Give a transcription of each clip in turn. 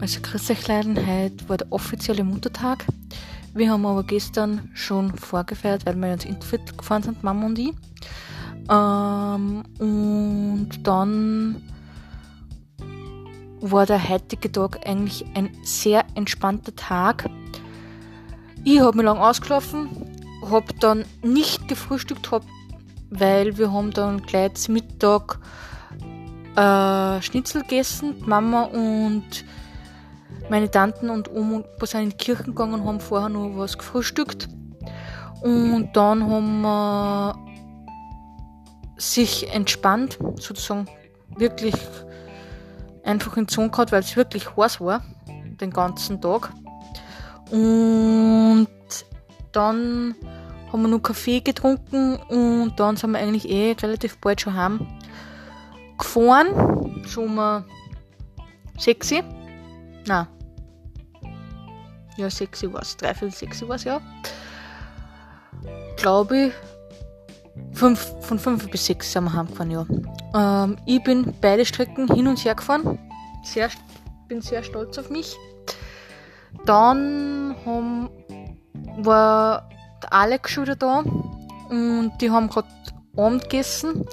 Also Leiden, heute war der offizielle Muttertag. Wir haben aber gestern schon vorgefeiert, weil wir ins Infit gefahren sind, Mama und ich. Ähm, und dann war der heutige Tag eigentlich ein sehr entspannter Tag. Ich habe mich lang ausgeschlafen, habe dann nicht gefrühstückt, hab, weil wir haben dann gleich zum Mittag äh, Schnitzel gegessen. Mama und meine Tanten und Oma sind in die Kirche gegangen und haben vorher noch was gefrühstückt. Und dann haben wir sich entspannt, sozusagen wirklich einfach in die Sonne gehabt, weil es wirklich heiß war, den ganzen Tag. Und dann haben wir noch Kaffee getrunken und dann sind wir eigentlich eh relativ bald schon heim gefahren. Schon mal sexy. Nein, ja, sexy war es. Dreiviertel sexy war es, ja. Glaube ich. Fünf, von fünf bis sechs sind wir heimgefahren, ja. Ähm, ich bin beide Strecken hin und her gefahren. Sehr, bin sehr stolz auf mich. Dann haben, war der Alex schon wieder da und die haben gerade Abend gegessen.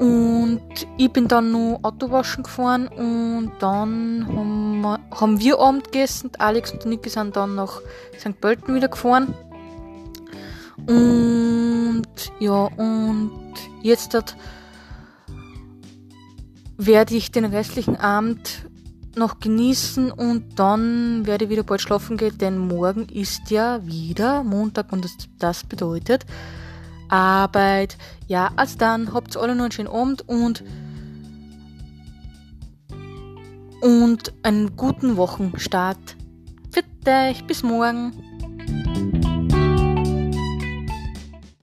Und ich bin dann noch Autowaschen gefahren und dann haben wir, haben wir Abend gegessen. Alex und Niki sind dann nach St. Pölten wieder gefahren. Und ja, und jetzt dat, werde ich den restlichen Abend noch genießen und dann werde ich wieder bald schlafen gehen, denn morgen ist ja wieder Montag und das, das bedeutet, Arbeit. Ja, also dann habt alle noch einen schönen Abend und und einen guten Wochenstart. Für dich, bis morgen.